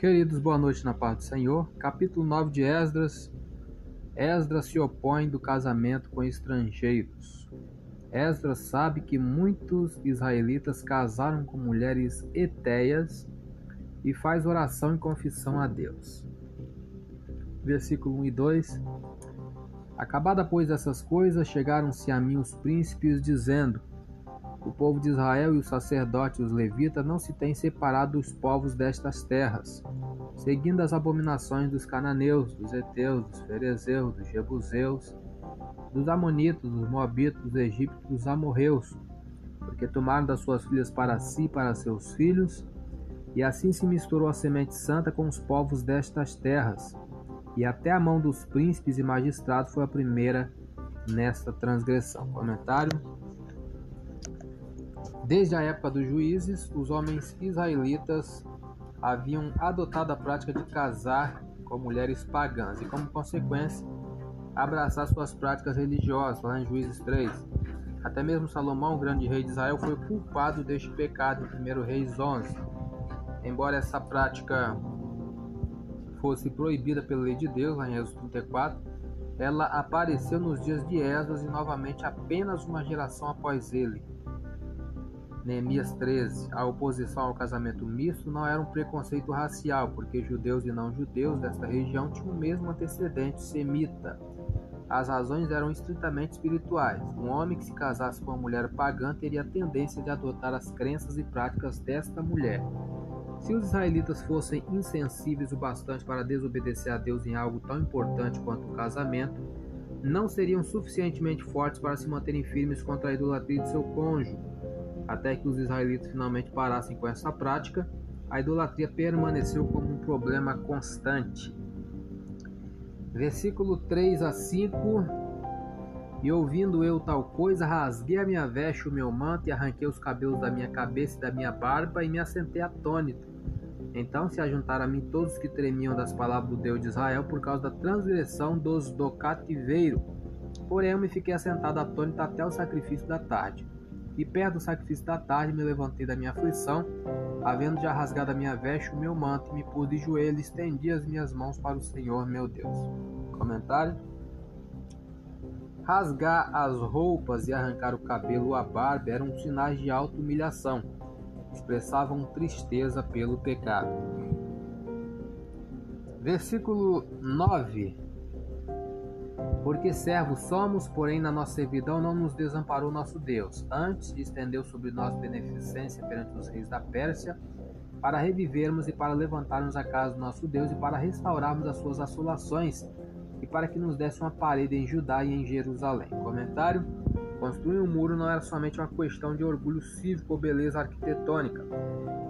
Queridos, boa noite na paz do Senhor. Capítulo 9 de Esdras. Esdras se opõe do casamento com estrangeiros. Esdras sabe que muitos israelitas casaram com mulheres etéias e faz oração e confissão a Deus. Versículo 1 e 2. Acabada, pois, essas coisas, chegaram-se a mim os príncipes, dizendo: o povo de Israel e os sacerdotes e os levitas não se têm separado dos povos destas terras, seguindo as abominações dos cananeus, dos heteus, dos ferezeus, dos jebuseus, dos amonitas, dos moabitas, dos egípcios, dos amorreus, porque tomaram das suas filhas para si e para seus filhos, e assim se misturou a semente santa com os povos destas terras, e até a mão dos príncipes e magistrados foi a primeira nesta transgressão. Comentário Desde a época dos juízes, os homens israelitas haviam adotado a prática de casar com mulheres pagãs e, como consequência, abraçar suas práticas religiosas, lá em Juízes 3. Até mesmo Salomão, grande rei de Israel, foi culpado deste pecado em 1 Reis 11. Embora essa prática fosse proibida pela lei de Deus, lá em Êxodo 34, ela apareceu nos dias de Esdras e novamente apenas uma geração após ele. Neemias 13. A oposição ao casamento misto não era um preconceito racial, porque judeus e não judeus desta região tinham o mesmo antecedente semita. As razões eram estritamente espirituais. Um homem que se casasse com uma mulher pagã teria a tendência de adotar as crenças e práticas desta mulher. Se os israelitas fossem insensíveis o bastante para desobedecer a Deus em algo tão importante quanto o casamento, não seriam suficientemente fortes para se manterem firmes contra a idolatria de seu cônjuge até que os israelitas finalmente parassem com essa prática, a idolatria permaneceu como um problema constante. Versículo 3 a 5 E ouvindo eu tal coisa, rasguei a minha veste, o meu manto, e arranquei os cabelos da minha cabeça e da minha barba, e me assentei atônito. Então se ajuntaram a mim todos que tremiam das palavras do Deus de Israel por causa da transgressão dos do cativeiro. Porém, eu me fiquei assentado atônito até o sacrifício da tarde. E perto do sacrifício da tarde me levantei da minha aflição, havendo já rasgado a minha veste, o meu manto, e me pus de joelho e estendi as minhas mãos para o Senhor meu Deus. Comentário. Rasgar as roupas e arrancar o cabelo ou a barba eram sinais de auto-humilhação. Expressavam tristeza pelo pecado. Versículo 9 porque servos somos, porém na nossa servidão não nos desamparou nosso Deus. Antes estendeu sobre nós beneficência perante os reis da Pérsia, para revivermos e para levantarmos a casa do nosso Deus e para restaurarmos as suas assolações e para que nos desse uma parede em Judá e em Jerusalém. Comentário: Construir um muro não era somente uma questão de orgulho cívico ou beleza arquitetônica.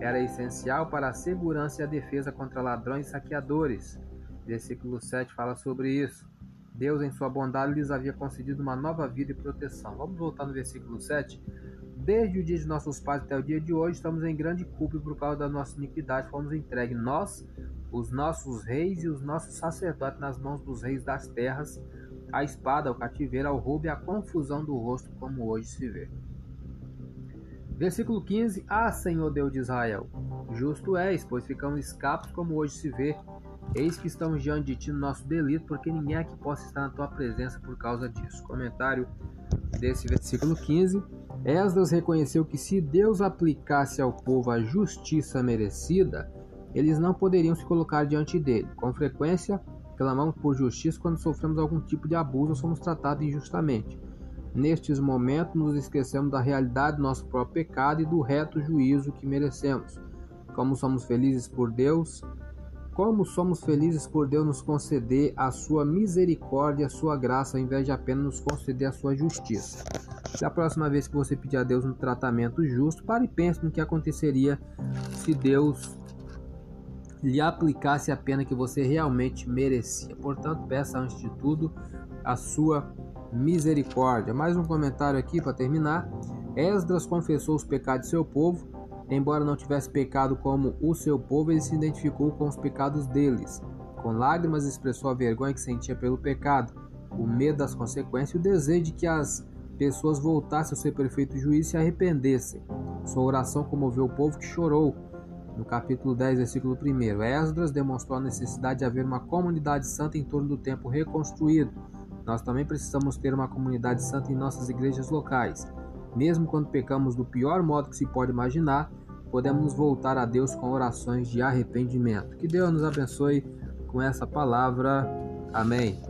Era essencial para a segurança e a defesa contra ladrões e saqueadores. Versículo 7 fala sobre isso. Deus, em sua bondade, lhes havia concedido uma nova vida e proteção. Vamos voltar no versículo 7. Desde o dia de nossos pais até o dia de hoje, estamos em grande culpa por causa da nossa iniquidade fomos entregues nós, os nossos reis e os nossos sacerdotes nas mãos dos reis das terras, a espada, ao cativeiro, ao roubo e à confusão do rosto, como hoje se vê. Versículo 15: Ah, Senhor Deus de Israel, justo és, pois ficamos escapos, como hoje se vê, Eis que estamos diante de ti no nosso delito, porque ninguém aqui possa estar na tua presença por causa disso. Comentário desse versículo 15. Esdras reconheceu que se Deus aplicasse ao povo a justiça merecida, eles não poderiam se colocar diante dele. Com frequência, clamamos por justiça quando sofremos algum tipo de abuso ou somos tratados injustamente. Nestes momentos, nos esquecemos da realidade do nosso próprio pecado e do reto juízo que merecemos. Como somos felizes por Deus, como somos felizes por Deus nos conceder a sua misericórdia, a sua graça, ao invés de apenas nos conceder a sua justiça. Da próxima vez que você pedir a Deus um tratamento justo, pare e pense no que aconteceria se Deus lhe aplicasse a pena que você realmente merecia. Portanto, peça antes de tudo a sua misericórdia. Mais um comentário aqui para terminar. Esdras confessou os pecados de seu povo Embora não tivesse pecado como o seu povo, ele se identificou com os pecados deles. Com lágrimas expressou a vergonha que sentia pelo pecado, o medo das consequências e o desejo de que as pessoas voltassem ao seu perfeito juízo e se arrependessem. Sua oração comoveu o povo que chorou. no capítulo 10, versículo 1. Esdras demonstrou a necessidade de haver uma comunidade santa em torno do templo reconstruído. Nós também precisamos ter uma comunidade santa em nossas igrejas locais. Mesmo quando pecamos do pior modo que se pode imaginar, podemos voltar a Deus com orações de arrependimento. Que Deus nos abençoe com essa palavra. Amém.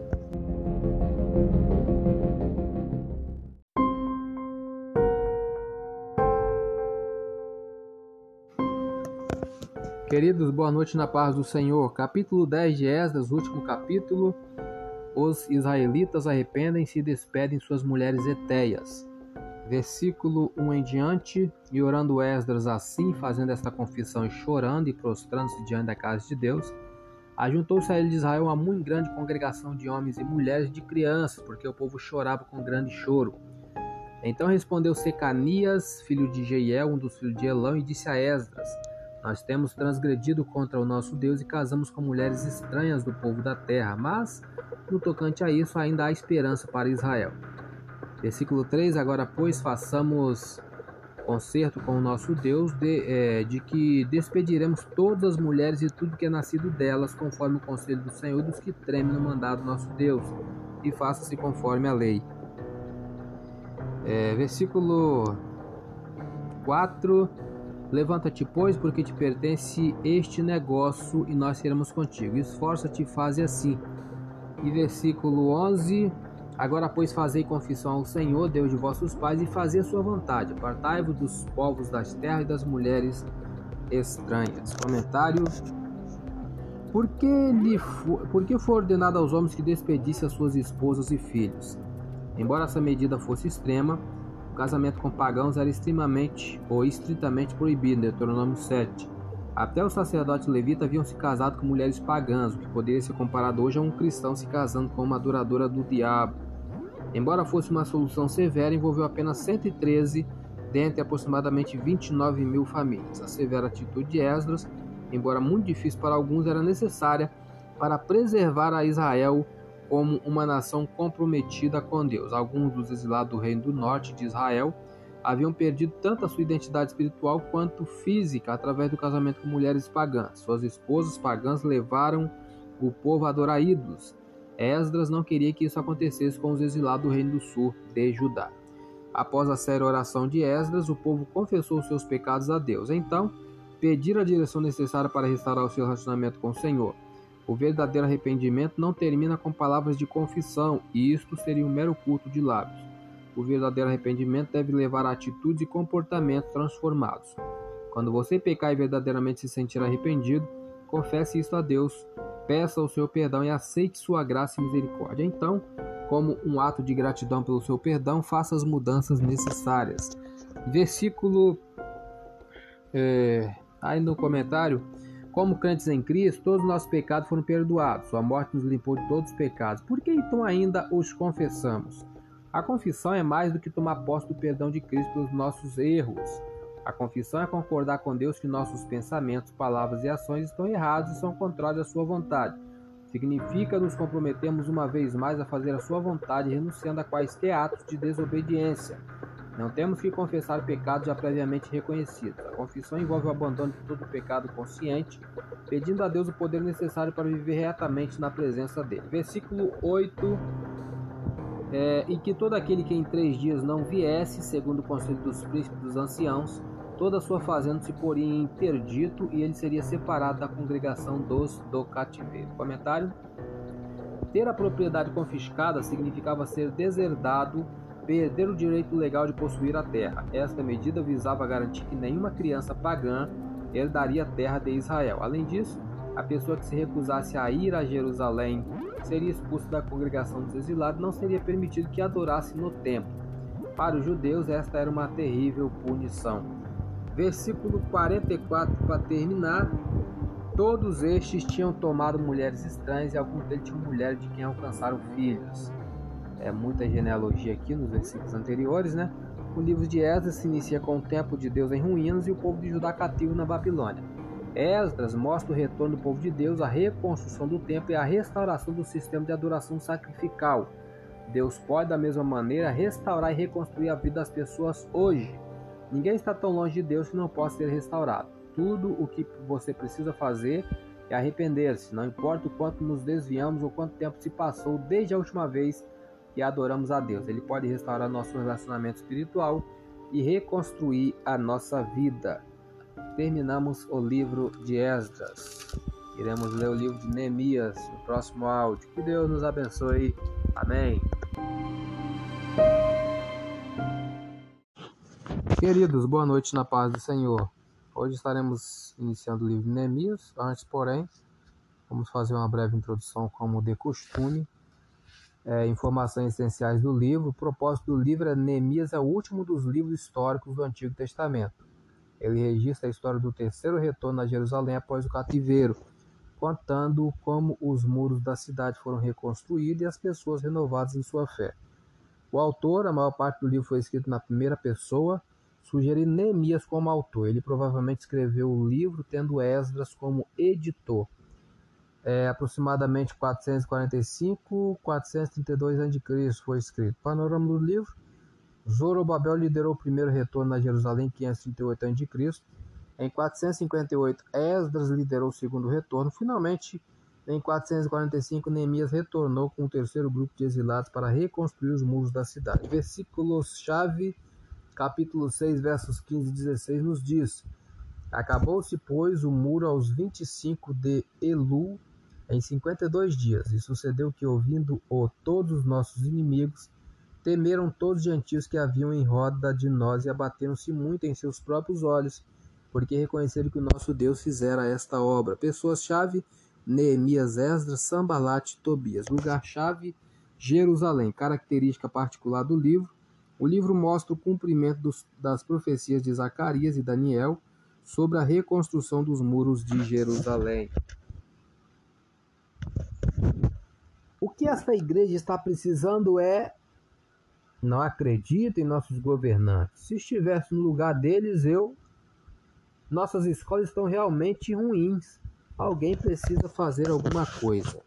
Queridos, boa noite na paz do Senhor. Capítulo 10 de Esdras, último capítulo. Os israelitas arrependem-se e despedem suas mulheres etéias. Versículo 1 em diante. E orando Esdras assim, fazendo esta confissão e chorando e prostrando-se diante da casa de Deus, ajuntou-se a ele de Israel uma muito grande congregação de homens e mulheres e de crianças, porque o povo chorava com grande choro. Então respondeu Secanias, filho de Jeiel, um dos filhos de Elão, e disse a Esdras: nós temos transgredido contra o nosso Deus e casamos com mulheres estranhas do povo da terra, mas, no tocante a isso, ainda há esperança para Israel. Versículo 3: Agora, pois, façamos concerto com o nosso Deus, de, é, de que despediremos todas as mulheres e tudo que é nascido delas, conforme o conselho do Senhor, dos que tremem no mandado do nosso Deus, e faça-se conforme a lei. É, versículo 4 Levanta-te, pois, porque te pertence este negócio e nós seremos contigo. Esforça-te e faze assim. E versículo 11: Agora, pois, fazei confissão ao Senhor, Deus de vossos pais, e fazei a sua vontade. Apartai-vos dos povos das terras e das mulheres estranhas. Comentário. Por que, lhe por que foi ordenado aos homens que despedissem as suas esposas e filhos? Embora essa medida fosse extrema, o casamento com pagãos era extremamente ou estritamente proibido, Deuteronômio 7. Até os sacerdotes levitas haviam se casado com mulheres pagãs, o que poderia ser comparado hoje a um cristão se casando com uma adoradora do diabo. Embora fosse uma solução severa, envolveu apenas 113 dentre aproximadamente 29 mil famílias. A severa atitude de Esdras, embora muito difícil para alguns, era necessária para preservar a Israel como uma nação comprometida com Deus. Alguns dos exilados do reino do norte de Israel haviam perdido tanto a sua identidade espiritual quanto física através do casamento com mulheres pagãs. Suas esposas pagãs levaram o povo a adorar ídolos. Esdras não queria que isso acontecesse com os exilados do reino do sul de Judá. Após a séria oração de Esdras, o povo confessou seus pecados a Deus. Então, pediram a direção necessária para restaurar o seu relacionamento com o Senhor. O verdadeiro arrependimento não termina com palavras de confissão, e isto seria um mero culto de lábios. O verdadeiro arrependimento deve levar a atitudes e comportamentos transformados. Quando você pecar e verdadeiramente se sentir arrependido, confesse isso a Deus, peça o seu perdão e aceite sua graça e misericórdia. Então, como um ato de gratidão pelo seu perdão, faça as mudanças necessárias. Versículo. É, aí no comentário, como crentes em Cristo, todos os nossos pecados foram perdoados. Sua morte nos limpou de todos os pecados. Por que então ainda os confessamos? A confissão é mais do que tomar posse do perdão de Cristo pelos nossos erros. A confissão é concordar com Deus que nossos pensamentos, palavras e ações estão errados e são contrários à sua vontade. Significa nos comprometemos uma vez mais a fazer a sua vontade, renunciando a quaisquer atos de desobediência. Não temos que confessar pecados já previamente reconhecidos. A confissão envolve o abandono de todo pecado consciente, pedindo a Deus o poder necessário para viver retamente na presença dele. Versículo 8. É, e que todo aquele que em três dias não viesse, segundo o conselho dos príncipes dos anciãos, toda a sua fazenda se poria em interdito e ele seria separado da congregação dos do cativeiro. Comentário: Ter a propriedade confiscada significava ser deserdado perder o direito legal de possuir a terra. Esta medida visava garantir que nenhuma criança pagã herdaria a terra de Israel. Além disso, a pessoa que se recusasse a ir a Jerusalém seria expulsa da congregação dos exilados e não seria permitido que adorasse no templo. Para os judeus, esta era uma terrível punição. Versículo 44 para terminar. Todos estes tinham tomado mulheres estranhas e alguns deles tinham mulheres de quem alcançaram filhos é, muita genealogia aqui nos versículos anteriores, né? O livro de Esdras se inicia com o templo de Deus em ruínas e o povo de Judá cativo na Babilônia. Esdras mostra o retorno do povo de Deus, a reconstrução do templo e a restauração do sistema de adoração sacrificial. Deus pode, da mesma maneira, restaurar e reconstruir a vida das pessoas hoje. Ninguém está tão longe de Deus que não possa ser restaurado. tudo o que você precisa fazer é arrepender-se. Não importa o quanto nos desviamos ou quanto tempo se passou desde a última vez que adoramos a Deus. Ele pode restaurar nosso relacionamento espiritual e reconstruir a nossa vida. Terminamos o livro de Esdras. Iremos ler o livro de Neemias no próximo áudio. Que Deus nos abençoe. Amém. Queridos, boa noite na paz do Senhor. Hoje estaremos iniciando o livro de Neemias. Antes, porém, vamos fazer uma breve introdução, como de costume. É, informações essenciais do livro. O propósito do livro é Neemias é o último dos livros históricos do Antigo Testamento. Ele registra a história do terceiro retorno a Jerusalém após o cativeiro, contando como os muros da cidade foram reconstruídos e as pessoas renovadas em sua fé. O autor, a maior parte do livro foi escrito na primeira pessoa, sugere Neemias como autor. Ele provavelmente escreveu o livro tendo Esdras como editor. É, aproximadamente 445, 432 a.C. foi escrito. Panorama do livro. Zorobabel liderou o primeiro retorno a Jerusalém em 538 a.C. Em 458, Esdras liderou o segundo retorno. Finalmente, em 445, Neemias retornou com o terceiro grupo de exilados para reconstruir os muros da cidade. Versículos-chave capítulo 6, versos 15 e 16 nos diz: Acabou-se, pois, o muro aos 25 de Elu em 52 dias, e sucedeu que, ouvindo-o todos os nossos inimigos, temeram todos os gentios que haviam em roda de nós e abateram-se muito em seus próprios olhos, porque reconheceram que o nosso Deus fizera esta obra. Pessoas-chave: Neemias, Esdras, Sambalat, Tobias. Lugar-chave: Jerusalém. Característica particular do livro: o livro mostra o cumprimento dos, das profecias de Zacarias e Daniel sobre a reconstrução dos muros de Jerusalém. O que esta igreja está precisando é não acredito em nossos governantes. Se estivesse no lugar deles, eu nossas escolas estão realmente ruins. Alguém precisa fazer alguma coisa.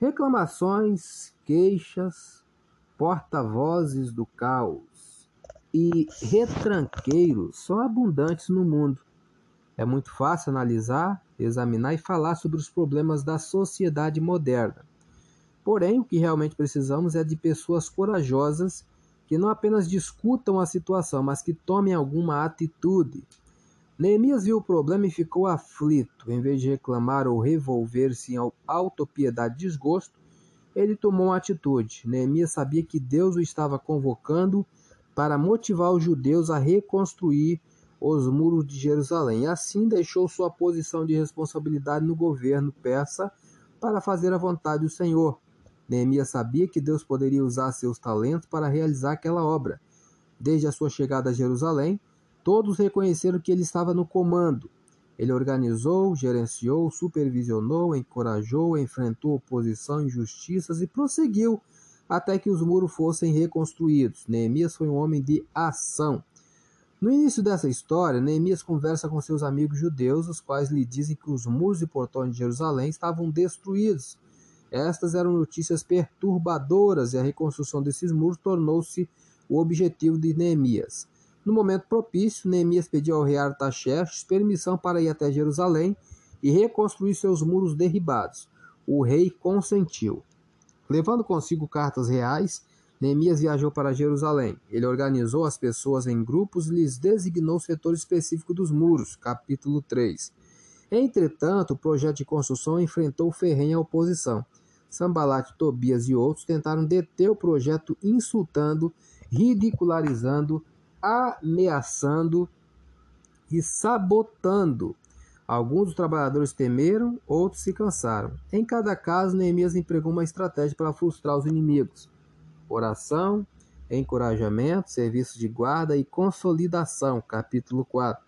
Reclamações, queixas, porta-vozes do caos e retranqueiros são abundantes no mundo. É muito fácil analisar, examinar e falar sobre os problemas da sociedade moderna. Porém, o que realmente precisamos é de pessoas corajosas que não apenas discutam a situação, mas que tomem alguma atitude. Neemias viu o problema e ficou aflito. Em vez de reclamar ou revolver-se em autopiedade e desgosto, ele tomou uma atitude. Neemias sabia que Deus o estava convocando para motivar os judeus a reconstruir os muros de Jerusalém. Assim deixou sua posição de responsabilidade no governo persa para fazer a vontade do Senhor. Neemias sabia que Deus poderia usar seus talentos para realizar aquela obra. Desde a sua chegada a Jerusalém, todos reconheceram que ele estava no comando. Ele organizou, gerenciou, supervisionou, encorajou, enfrentou oposição, injustiças e prosseguiu até que os muros fossem reconstruídos. Neemias foi um homem de ação. No início dessa história, Neemias conversa com seus amigos judeus, os quais lhe dizem que os muros e portões de Jerusalém estavam destruídos. Estas eram notícias perturbadoras e a reconstrução desses muros tornou-se o objetivo de Neemias. No momento propício, Neemias pediu ao rei Artaxerxes permissão para ir até Jerusalém e reconstruir seus muros derribados. O rei consentiu. Levando consigo cartas reais, Neemias viajou para Jerusalém. Ele organizou as pessoas em grupos e lhes designou o setor específico dos muros. Capítulo 3. Entretanto, o projeto de construção enfrentou ferrenha oposição. Sambalat, Tobias e outros tentaram deter o projeto, insultando, ridicularizando ameaçando e sabotando. Alguns dos trabalhadores temeram, outros se cansaram. Em cada caso, Neemias empregou uma estratégia para frustrar os inimigos: oração, encorajamento, serviço de guarda e consolidação. Capítulo 4.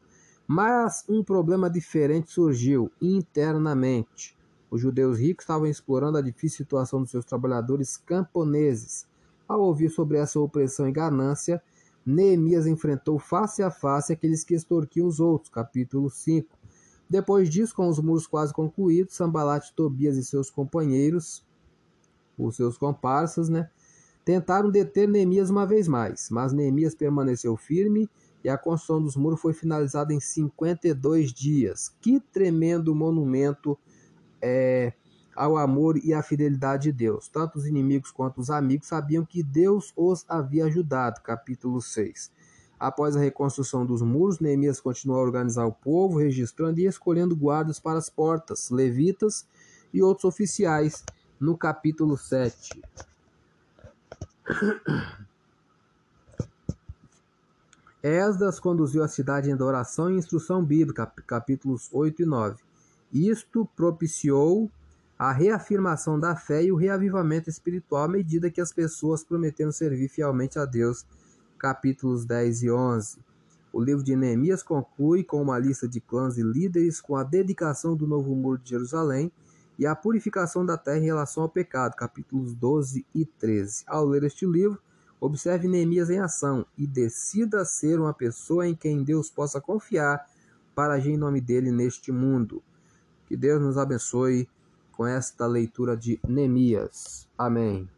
Mas um problema diferente surgiu internamente. Os judeus ricos estavam explorando a difícil situação dos seus trabalhadores camponeses. Ao ouvir sobre essa opressão e ganância, Neemias enfrentou face a face aqueles que extorquiam os outros. Capítulo 5. Depois disso, com os muros quase concluídos, Sambalat, Tobias e seus companheiros, os seus comparsas, né, tentaram deter Neemias uma vez mais, mas Neemias permaneceu firme e a construção dos muros foi finalizada em 52 dias. Que tremendo monumento é, ao amor e à fidelidade de Deus. Tanto os inimigos quanto os amigos sabiam que Deus os havia ajudado. Capítulo 6. Após a reconstrução dos muros, Neemias continuou a organizar o povo, registrando e escolhendo guardas para as portas, levitas e outros oficiais, no capítulo 7. Esdras conduziu a cidade em adoração e instrução bíblica, capítulos 8 e 9. Isto propiciou a reafirmação da fé e o reavivamento espiritual à medida que as pessoas prometeram servir fielmente a Deus, capítulos 10 e 11. O livro de Neemias conclui com uma lista de clãs e líderes com a dedicação do novo muro de Jerusalém e a purificação da terra em relação ao pecado, capítulos 12 e 13. Ao ler este livro, Observe Neemias em ação e decida ser uma pessoa em quem Deus possa confiar para agir em nome dele neste mundo. Que Deus nos abençoe com esta leitura de Neemias. Amém.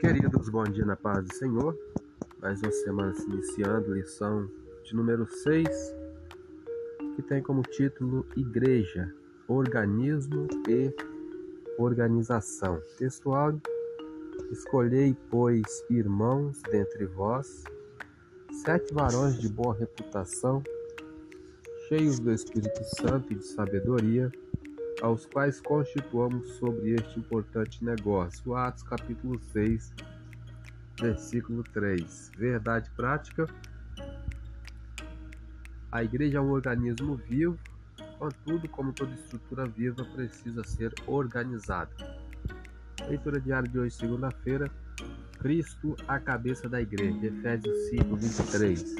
Queridos, bom dia na paz do Senhor. Mais uma semana se iniciando, lição de número 6, que tem como título Igreja organismo e organização. Textual: Escolhei, pois, irmãos dentre vós, sete varões de boa reputação, cheios do Espírito Santo e de sabedoria, aos quais constituamos sobre este importante negócio. Atos capítulo 6, versículo 3. Verdade prática. A igreja é um organismo vivo Contudo, como toda estrutura viva, precisa ser organizada. Leitura diária de hoje, segunda-feira. Cristo, a cabeça da igreja. Efésios 5, 23.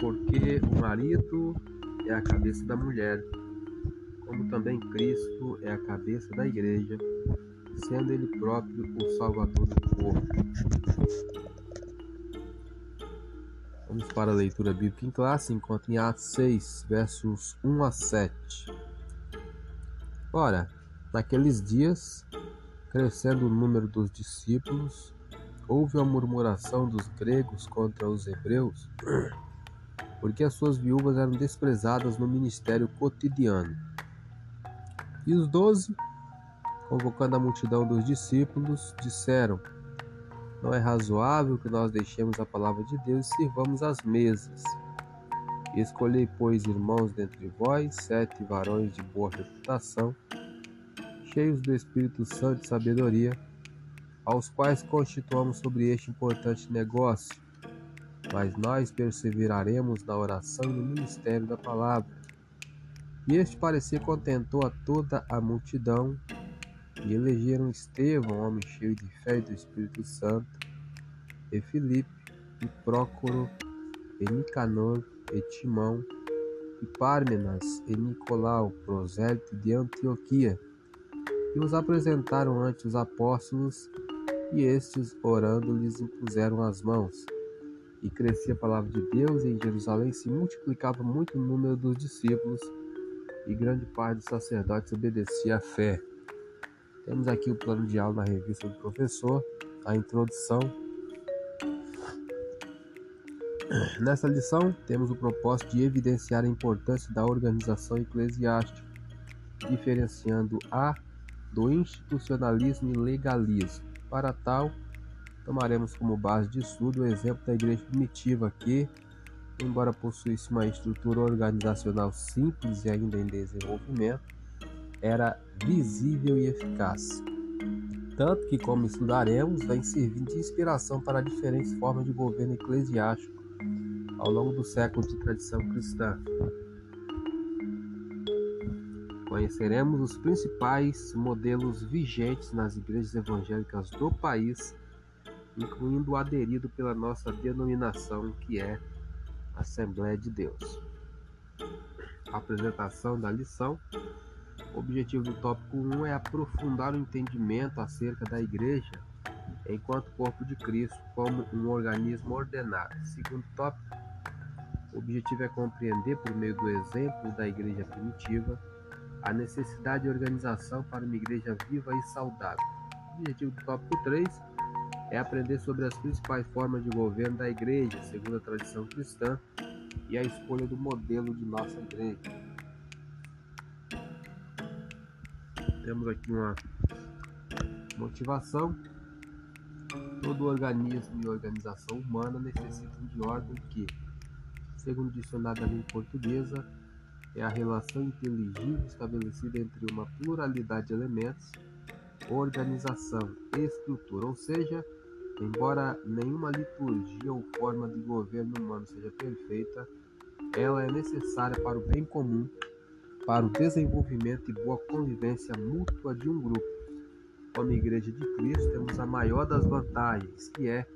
Porque o marido é a cabeça da mulher, como também Cristo é a cabeça da igreja, sendo ele próprio o Salvador do corpo. Vamos para a leitura bíblica em classe, enquanto em Atos 6, versos 1 a 7. Ora, naqueles dias, crescendo o número dos discípulos, houve a murmuração dos gregos contra os hebreus, porque as suas viúvas eram desprezadas no ministério cotidiano. E os doze, convocando a multidão dos discípulos, disseram: não é razoável que nós deixemos a palavra de Deus e sirvamos as mesas. Escolhei, pois, irmãos dentre vós, sete varões de boa reputação, cheios do Espírito Santo e sabedoria, aos quais constituamos sobre este importante negócio. Mas nós perseveraremos na oração e no ministério da palavra. E este parecer contentou a toda a multidão, e elegeram Estevão, homem cheio de fé e do Espírito Santo, e Filipe, e Prócoro, e Nicanor, e Timão, e Pármenas, e Nicolau, prosélito de Antioquia, e os apresentaram ante os apóstolos, e estes, orando, lhes impuseram as mãos. E crescia a palavra de Deus, e em Jerusalém se multiplicava muito o número dos discípulos, e grande parte dos sacerdotes obedecia à fé. Temos aqui o plano de aula na revista do professor, a introdução. Nessa lição, temos o propósito de evidenciar a importância da organização eclesiástica, diferenciando a do institucionalismo e legalismo. Para tal, tomaremos como base de estudo o exemplo da igreja primitiva que, embora possuísse uma estrutura organizacional simples e ainda em desenvolvimento, era visível e eficaz. Tanto que, como estudaremos, vem servindo de inspiração para diferentes formas de governo eclesiástico ao longo do século de tradição cristã. Conheceremos os principais modelos vigentes nas igrejas evangélicas do país, incluindo o aderido pela nossa denominação, que é Assembleia de Deus. apresentação da lição o objetivo do tópico 1 é aprofundar o entendimento acerca da Igreja enquanto corpo de Cristo como um organismo ordenado. Segundo tópico, o objetivo é compreender, por meio do exemplo da Igreja primitiva, a necessidade de organização para uma igreja viva e saudável. O objetivo do tópico 3 é aprender sobre as principais formas de governo da igreja, segundo a tradição cristã, e a escolha do modelo de nossa igreja. Temos aqui uma motivação. Todo organismo e organização humana necessitam de ordem que, segundo o dicionário da língua portuguesa, é a relação inteligível estabelecida entre uma pluralidade de elementos, organização estrutura, ou seja, embora nenhuma liturgia ou forma de governo humano seja perfeita, ela é necessária para o bem comum, para o desenvolvimento e boa convivência mútua de um grupo. Como Igreja de Cristo, temos a maior das vantagens, que é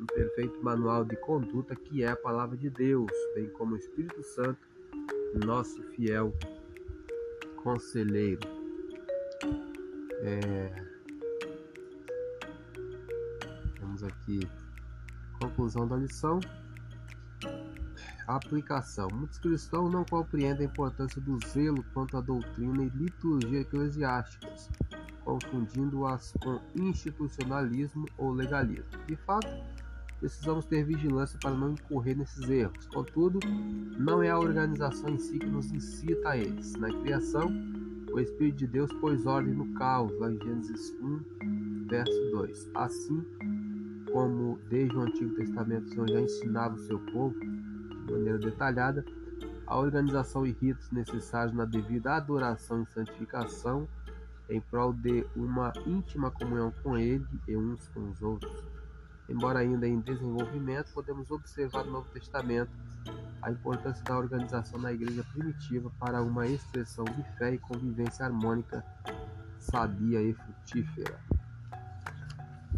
um perfeito manual de conduta, que é a palavra de Deus, bem como o Espírito Santo nosso fiel conselheiro. É... Vamos aqui. Conclusão da lição. Aplicação. Muitos cristãos não compreendem a importância do zelo quanto à doutrina e liturgia eclesiásticas, confundindo-as com institucionalismo ou legalismo. De fato, precisamos ter vigilância para não incorrer nesses erros. Contudo, não é a organização em si que nos incita a eles. Na criação, o Espírito de Deus pôs ordem no caos, lá em Gênesis 1, verso 2. Assim como desde o Antigo Testamento o Senhor já ensinava o seu povo de maneira detalhada, a organização e ritos necessários na devida adoração e santificação em prol de uma íntima comunhão com Ele e uns com os outros. Embora ainda em desenvolvimento, podemos observar no Novo Testamento a importância da organização na igreja primitiva para uma expressão de fé e convivência harmônica, sadia e frutífera.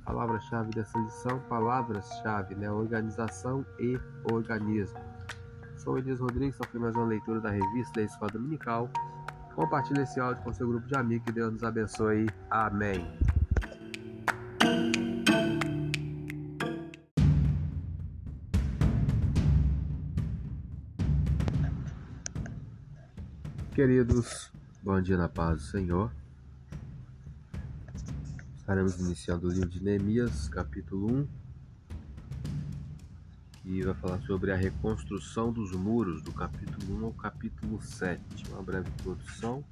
Palavra-chave dessa lição, palavras-chave, né? Organização e organismo. Sou Elias Rodrigues, só mais uma leitura da revista da Escola Dominical. Compartilhe esse áudio com seu grupo de amigos, que Deus nos abençoe. Amém. Queridos, bom dia na paz do Senhor. Estaremos iniciando o livro de Neemias, capítulo 1, que vai falar sobre a reconstrução dos muros, do capítulo 1 ao capítulo 7. Uma breve introdução.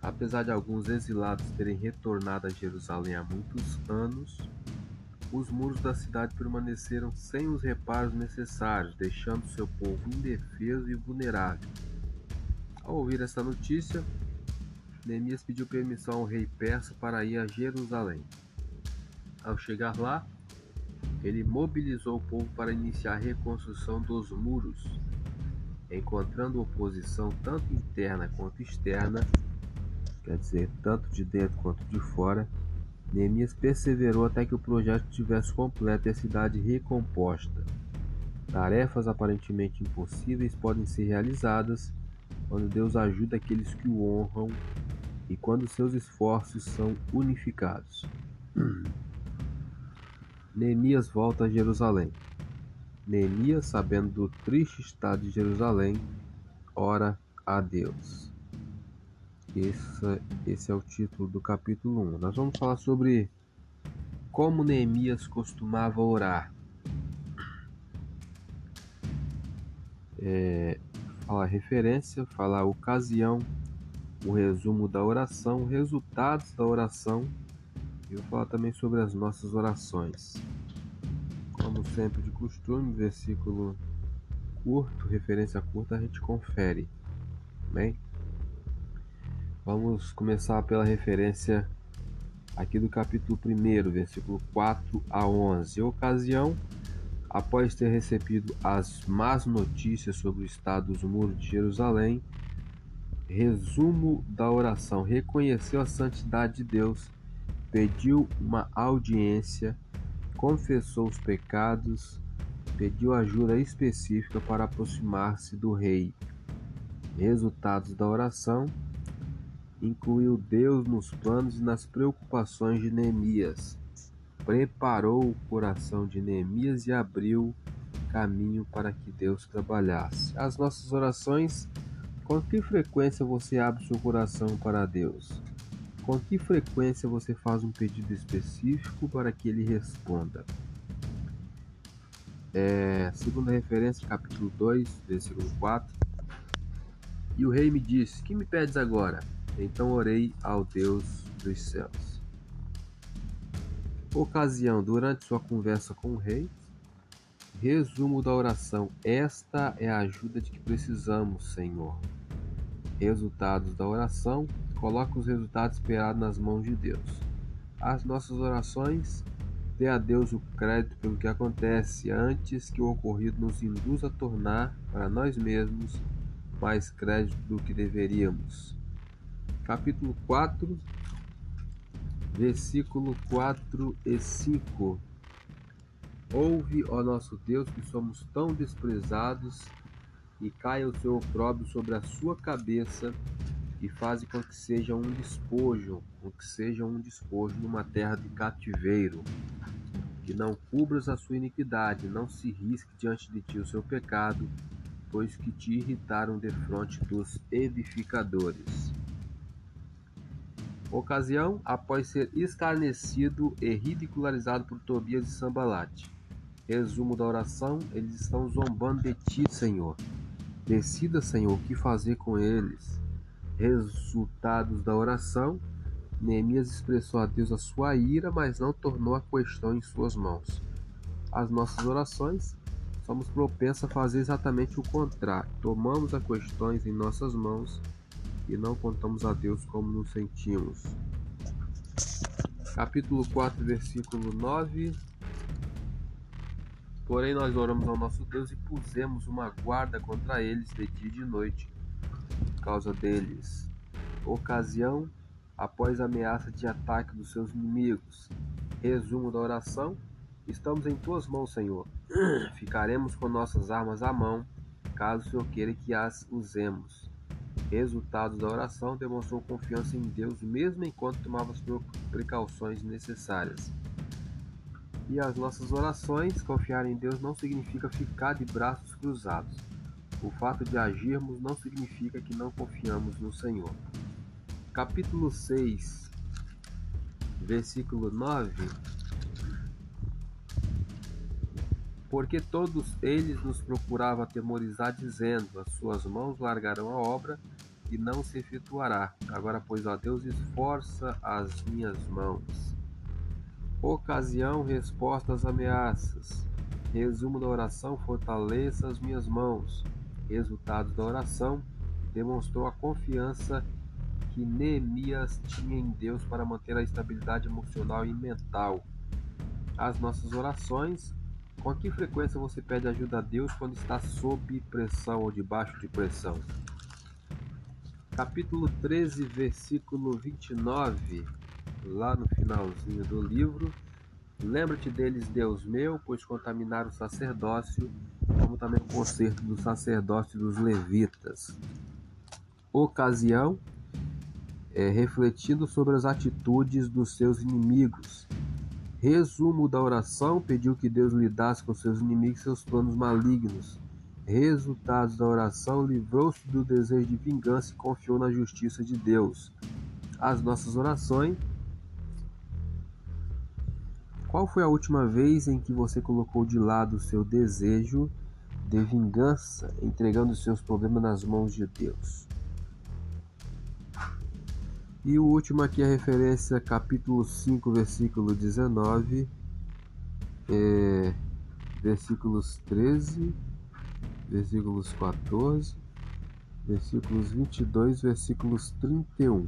Apesar de alguns exilados terem retornado a Jerusalém há muitos anos, os muros da cidade permaneceram sem os reparos necessários, deixando seu povo indefeso e vulnerável. Ao ouvir essa notícia, Neemias pediu permissão ao rei persa para ir a Jerusalém. Ao chegar lá, ele mobilizou o povo para iniciar a reconstrução dos muros. Encontrando oposição tanto interna quanto externa, quer dizer, tanto de dentro quanto de fora, Neemias perseverou até que o projeto estivesse completo e a cidade recomposta. Tarefas aparentemente impossíveis podem ser realizadas quando Deus ajuda aqueles que o honram e quando seus esforços são unificados. Neemias volta a Jerusalém. Neemias, sabendo do triste estado de Jerusalém, ora a Deus. Esse, é o título do capítulo 1. Nós vamos falar sobre como Neemias costumava orar. É, falar referência, falar ocasião, o resumo da oração, resultados da oração e vou falar também sobre as nossas orações. Como sempre de costume, versículo curto, referência curta, a gente confere. Bem? Vamos começar pela referência aqui do capítulo 1, versículo 4 a 11. Ocasião, após ter recebido as más notícias sobre o estado dos muros de Jerusalém, resumo da oração: reconheceu a santidade de Deus, pediu uma audiência, confessou os pecados, pediu ajuda específica para aproximar-se do rei. Resultados da oração incluiu Deus nos planos e nas preocupações de Neemias. Preparou o coração de Neemias e abriu caminho para que Deus trabalhasse. As nossas orações Com que frequência você abre seu coração para Deus? Com que frequência você faz um pedido específico para que ele responda? É, segunda referência, capítulo 2, versículo 4. E o rei me disse: Que me pedes agora? Então orei ao Deus dos céus. Ocasião: durante sua conversa com o rei. Resumo da oração: Esta é a ajuda de que precisamos, Senhor. Resultados da oração: Coloque os resultados esperados nas mãos de Deus. As nossas orações, dê a Deus o crédito pelo que acontece antes que o ocorrido nos induza a tornar para nós mesmos mais crédito do que deveríamos. Capítulo 4, versículo 4 e 5. Ouve, ó nosso Deus, que somos tão desprezados, e caia o seu opróbrio sobre a sua cabeça e faze com que seja um despojo, com que seja um despojo numa terra de cativeiro. Que não cubras a sua iniquidade, não se risque diante de ti o seu pecado, pois que te irritaram defronte dos edificadores. Ocasião, após ser escarnecido e ridicularizado por Tobias e Sambalate. Resumo da oração: eles estão zombando de ti, Senhor. Decida, Senhor, o que fazer com eles resultados da oração, Neemias expressou a Deus a sua ira, mas não tornou a questão em suas mãos. As nossas orações somos propensos a fazer exatamente o contrário. Tomamos as questões em nossas mãos e não contamos a Deus como nos sentimos. Capítulo 4, versículo 9. Porém, nós oramos ao nosso Deus e pusemos uma guarda contra eles de dia e de noite, causa deles. Ocasião após ameaça de ataque dos seus inimigos. Resumo da oração: Estamos em tuas mãos, Senhor. Ficaremos com nossas armas à mão, caso o Senhor queira que as usemos. Resultado da oração demonstrou confiança em Deus, mesmo enquanto tomava as precauções necessárias. E as nossas orações, confiar em Deus não significa ficar de braços cruzados. O fato de agirmos não significa que não confiamos no Senhor. Capítulo 6, versículo 9. Porque todos eles nos procuravam atemorizar, dizendo: As suas mãos largarão a obra e não se efetuará. Agora, pois, ó Deus, esforça as minhas mãos. Ocasião, resposta às ameaças. Resumo da oração: fortaleça as minhas mãos resultados da oração, demonstrou a confiança que Neemias tinha em Deus para manter a estabilidade emocional e mental. As nossas orações, com que frequência você pede ajuda a Deus quando está sob pressão ou debaixo de pressão? Capítulo 13, versículo 29, lá no finalzinho do livro. Lembra-te deles, Deus meu, pois contaminaram o sacerdócio como também o concerto do sacerdócio dos levitas. Ocasião é, refletindo sobre as atitudes dos seus inimigos. Resumo da oração: pediu que Deus lidasse com seus inimigos e seus planos malignos. Resultados da oração: livrou-se do desejo de vingança e confiou na justiça de Deus. As nossas orações. Qual foi a última vez em que você colocou de lado o seu desejo de vingança, entregando seus problemas nas mãos de Deus. E o último aqui é a referência capítulo 5, versículo 19, é, versículos 13, versículos 14, versículos 22, versículos 31.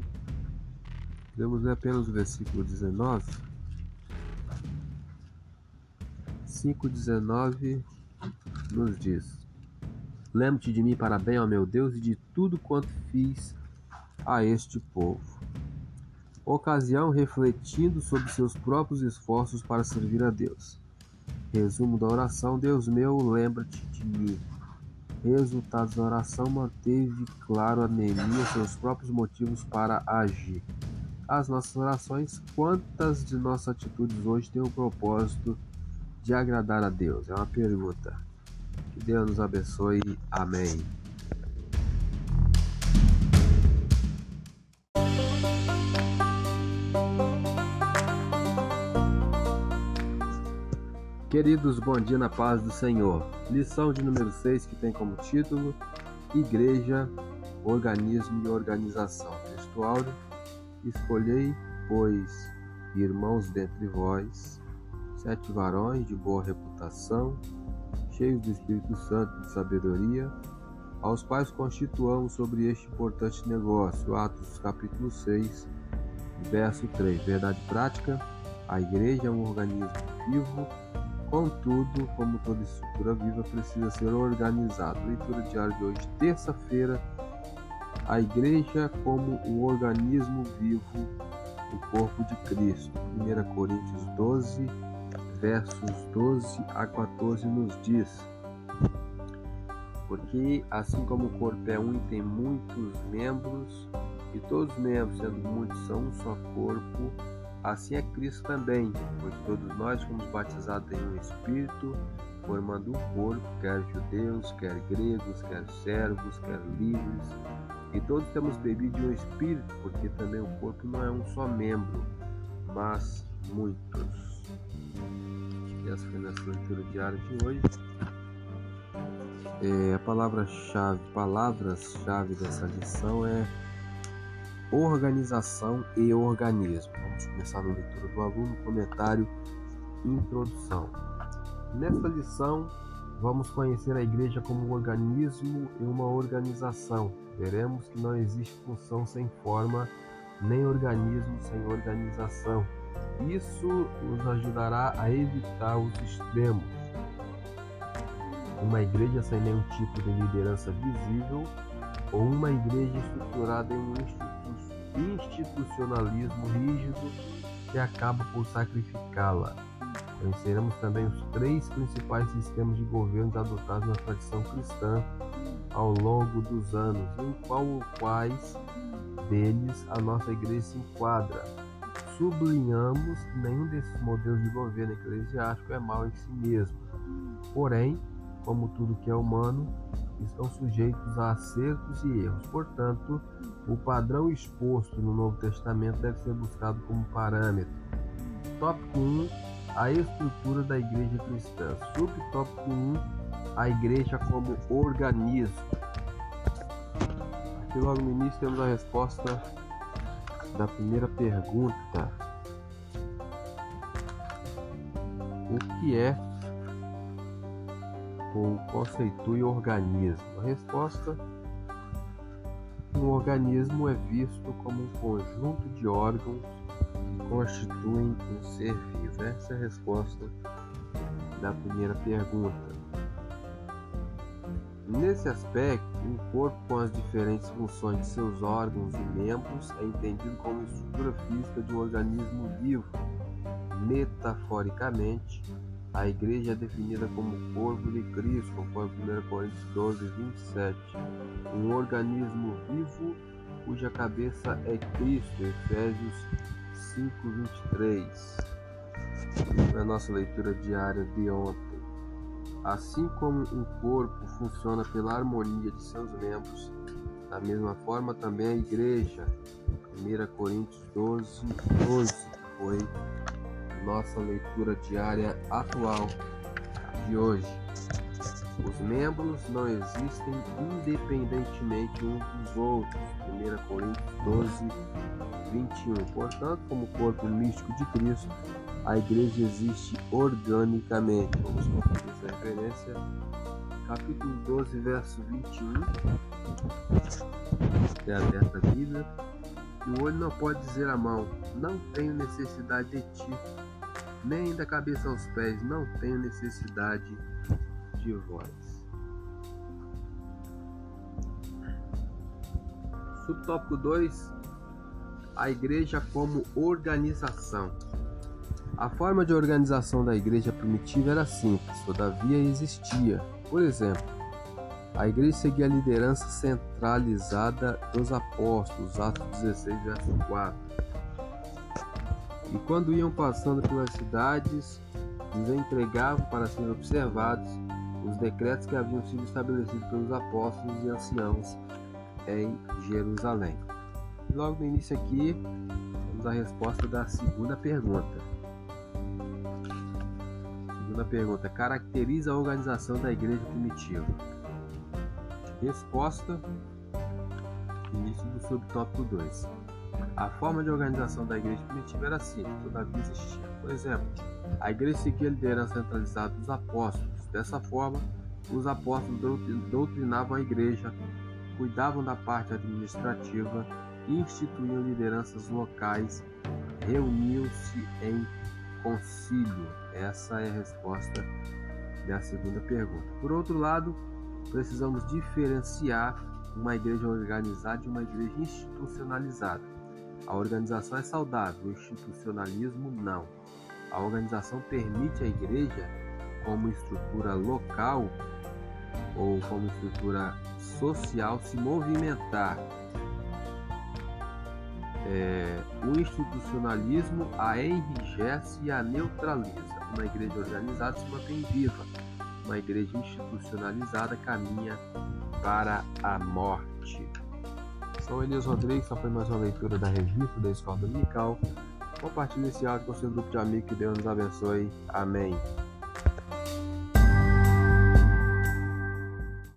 Vamos ler apenas o versículo 19. 5, 19 nos diz: Lembro-te de mim para bem, ó meu Deus, e de tudo quanto fiz a este povo. Ocasião refletindo sobre seus próprios esforços para servir a Deus. Resumo da oração: Deus meu, lembra-te de mim. Resultados da oração manteve claro a Neemias seus próprios motivos para agir. As nossas orações, quantas de nossas atitudes hoje têm o propósito de agradar a Deus? É uma pergunta. Que Deus nos abençoe. Amém. Queridos, bom dia na paz do Senhor. Lição de número 6 que tem como título Igreja, Organismo e Organização. Textual: Escolhei, pois, irmãos dentre vós, sete varões de boa reputação, cheios do Espírito Santo e de sabedoria, aos quais constituamos sobre este importante negócio. Atos capítulo 6, verso 3. Verdade prática: a igreja é um organismo vivo Contudo, como toda estrutura viva, precisa ser organizado. Leitura diária de hoje, terça-feira. A igreja como um organismo vivo, o corpo de Cristo. 1 Coríntios 12, versos 12 a 14 nos diz: Porque assim como o corpo é um e tem muitos membros, e todos os membros, sendo muitos, são um só corpo, Assim é Cristo também, pois todos nós fomos batizados em um Espírito, formando um corpo, quer judeus, quer gregos, quer servos, quer livres, e todos temos bebido de um Espírito, porque também o corpo não é um só membro, mas muitos. E essa foi a nossa leitura diária de hoje. É, a palavra-chave, palavras-chave dessa lição é organização e organismo. Vamos começar na leitura do aluno, comentário, introdução. Nesta lição, vamos conhecer a igreja como um organismo e uma organização. Veremos que não existe função sem forma, nem organismo sem organização. Isso nos ajudará a evitar os extremos. Uma igreja sem nenhum tipo de liderança visível ou uma igreja estruturada em um institucionalismo rígido que acaba por sacrificá-la. Conheceremos também os três principais sistemas de governo adotados na tradição cristã ao longo dos anos, em qual quais deles a nossa igreja se enquadra. Sublinhamos que nenhum desses modelos de governo eclesiástico é mau em si mesmo. Porém, como tudo que é humano, estão sujeitos a acertos e erros. Portanto, o padrão exposto no Novo Testamento deve ser buscado como parâmetro. Tópico 1: A estrutura da igreja cristã. Subtópico 1: A igreja como organismo. Aqui logo no início temos a resposta da primeira pergunta. O que é ou conceitue organismo? A resposta: um organismo é visto como um conjunto de órgãos que constituem um ser vivo. Essa é a resposta da primeira pergunta. Nesse aspecto, um corpo com as diferentes funções de seus órgãos e membros é entendido como estrutura física de um organismo vivo. Metaforicamente, a igreja é definida como corpo de Cristo, conforme 1 Coríntios 12, 27. Um organismo vivo cuja cabeça é Cristo, Efésios 5, 23. Na nossa leitura diária de ontem. Assim como um corpo funciona pela harmonia de seus membros, da mesma forma também a igreja. 1 Coríntios 12, 12 foi nossa leitura diária atual de hoje. Os membros não existem independentemente uns dos outros. 1 Coríntios 12, 21. Portanto, como corpo místico de Cristo, a igreja existe organicamente. Vamos conferir essa referência. Capítulo 12, verso 21. É aberta a Bíblia. E o olho não pode dizer à mão: Não tenho necessidade de ti nem da cabeça aos pés, não tenho necessidade de vós. Subtópico 2: A igreja como organização. A forma de organização da igreja primitiva era simples, todavia existia. Por exemplo, a igreja seguia a liderança centralizada dos apóstolos, Atos 16, verso 4 e quando iam passando pelas cidades, lhes entregavam para serem observados os decretos que haviam sido estabelecidos pelos apóstolos e anciãos em Jerusalém. Logo no início aqui, temos a resposta da segunda pergunta. Segunda pergunta: caracteriza a organização da igreja primitiva. Resposta: início do subtópico 2. A forma de organização da igreja primitiva era simples, todavia existia. Por exemplo, a igreja seguia a liderança centralizada dos apóstolos. Dessa forma, os apóstolos doutrinavam a igreja, cuidavam da parte administrativa, instituíam lideranças locais, reuniam-se em concílio. Essa é a resposta da segunda pergunta. Por outro lado, precisamos diferenciar uma igreja organizada de uma igreja institucionalizada. A organização é saudável, o institucionalismo não. A organização permite à igreja, como estrutura local ou como estrutura social, se movimentar. É, o institucionalismo a enrijece e a neutraliza. Uma igreja organizada se mantém viva. Uma igreja institucionalizada caminha para a morte. Sou Elias Rodrigues, essa foi mais uma leitura da revista da Escola Dominical. Compartilhe esse áudio com seu grupo de amigos, que Deus nos abençoe. Amém.